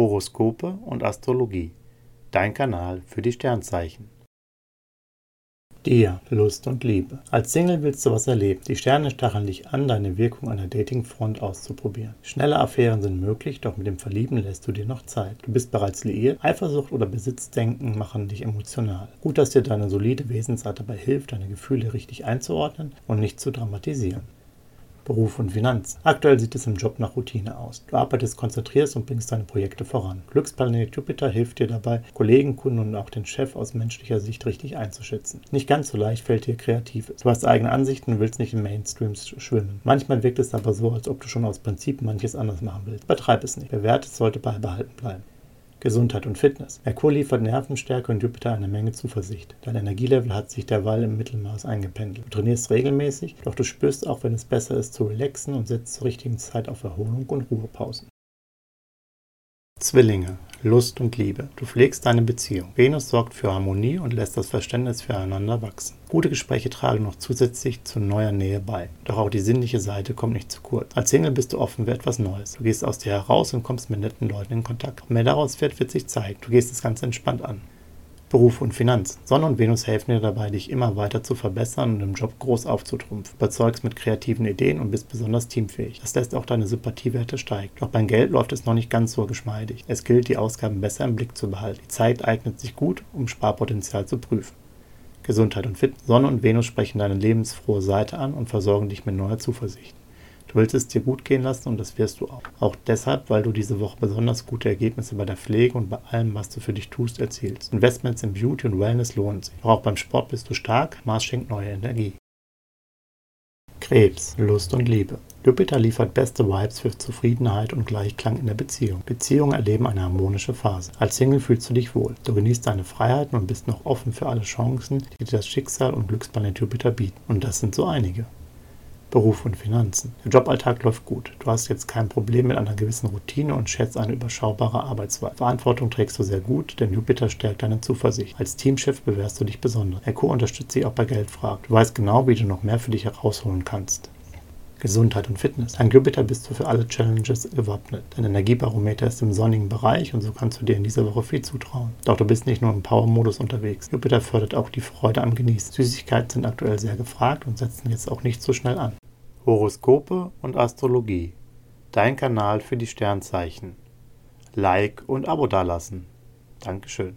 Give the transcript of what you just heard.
Horoskope und Astrologie. Dein Kanal für die Sternzeichen. Dir, Lust und Liebe. Als Single willst du was erleben. Die Sterne stacheln dich an, deine Wirkung an der Datingfront auszuprobieren. Schnelle Affären sind möglich, doch mit dem Verlieben lässt du dir noch Zeit. Du bist bereits liiert. Eifersucht oder Besitzdenken machen dich emotional. Gut, dass dir deine solide Wesensart dabei hilft, deine Gefühle richtig einzuordnen und nicht zu dramatisieren. Beruf und Finanzen. Aktuell sieht es im Job nach Routine aus. Du arbeitest konzentrierst und bringst deine Projekte voran. Glücksplanet Jupiter hilft dir dabei, Kollegen, Kunden und auch den Chef aus menschlicher Sicht richtig einzuschätzen. Nicht ganz so leicht fällt dir Kreatives. Du hast eigene Ansichten und willst nicht im Mainstream schwimmen. Manchmal wirkt es aber so, als ob du schon aus Prinzip manches anders machen willst. Übertreib es nicht. Bewährtes sollte beibehalten bleiben. Gesundheit und Fitness. Merkur liefert Nervenstärke und Jupiter eine Menge Zuversicht. Dein Energielevel hat sich derweil im Mittelmaß eingependelt. Du trainierst regelmäßig, doch du spürst auch, wenn es besser ist, zu relaxen und setzt zur richtigen Zeit auf Erholung und Ruhepausen. Zwillinge, Lust und Liebe. Du pflegst deine Beziehung. Venus sorgt für Harmonie und lässt das Verständnis füreinander wachsen. Gute Gespräche tragen noch zusätzlich zu neuer Nähe bei. Doch auch die sinnliche Seite kommt nicht zu kurz. Als Single bist du offen für etwas Neues. Du gehst aus dir heraus und kommst mit netten Leuten in Kontakt. Ob mehr daraus wird, wird sich zeigen. Du gehst es ganz entspannt an. Beruf und Finanzen. Sonne und Venus helfen dir dabei, dich immer weiter zu verbessern und im Job groß aufzutrumpfen. Überzeugst mit kreativen Ideen und bist besonders teamfähig. Das lässt auch deine Sympathiewerte steigen. Doch beim Geld läuft es noch nicht ganz so geschmeidig. Es gilt, die Ausgaben besser im Blick zu behalten. Die Zeit eignet sich gut, um Sparpotenzial zu prüfen. Gesundheit und Fitness. Sonne und Venus sprechen deine lebensfrohe Seite an und versorgen dich mit neuer Zuversicht. Du willst es dir gut gehen lassen und das wirst du auch. Auch deshalb, weil du diese Woche besonders gute Ergebnisse bei der Pflege und bei allem, was du für dich tust, erzielst. Investments in Beauty und Wellness lohnen sich. Auch beim Sport bist du stark, Mars schenkt neue Energie. Krebs, Lust und Liebe. Jupiter liefert beste Vibes für Zufriedenheit und Gleichklang in der Beziehung. Beziehungen erleben eine harmonische Phase. Als Single fühlst du dich wohl. Du genießt deine Freiheiten und bist noch offen für alle Chancen, die dir das Schicksal und Glücksplanet Jupiter bieten. Und das sind so einige. Beruf und Finanzen. Der Joballtag läuft gut. Du hast jetzt kein Problem mit einer gewissen Routine und schätzt eine überschaubare Arbeitsweise. Verantwortung trägst du sehr gut, denn Jupiter stärkt deine Zuversicht. Als Teamchef bewährst du dich besonders. Merkur unterstützt dich auch bei Geldfragen. Du weißt genau, wie du noch mehr für dich herausholen kannst. Gesundheit und Fitness. Dank Jupiter bist du für alle Challenges gewappnet. Dein Energiebarometer ist im sonnigen Bereich und so kannst du dir in dieser Woche viel zutrauen. Doch du bist nicht nur im Power-Modus unterwegs. Jupiter fördert auch die Freude am Genießen. Süßigkeiten sind aktuell sehr gefragt und setzen jetzt auch nicht so schnell an. Horoskope und Astrologie. Dein Kanal für die Sternzeichen. Like und Abo dalassen. Dankeschön.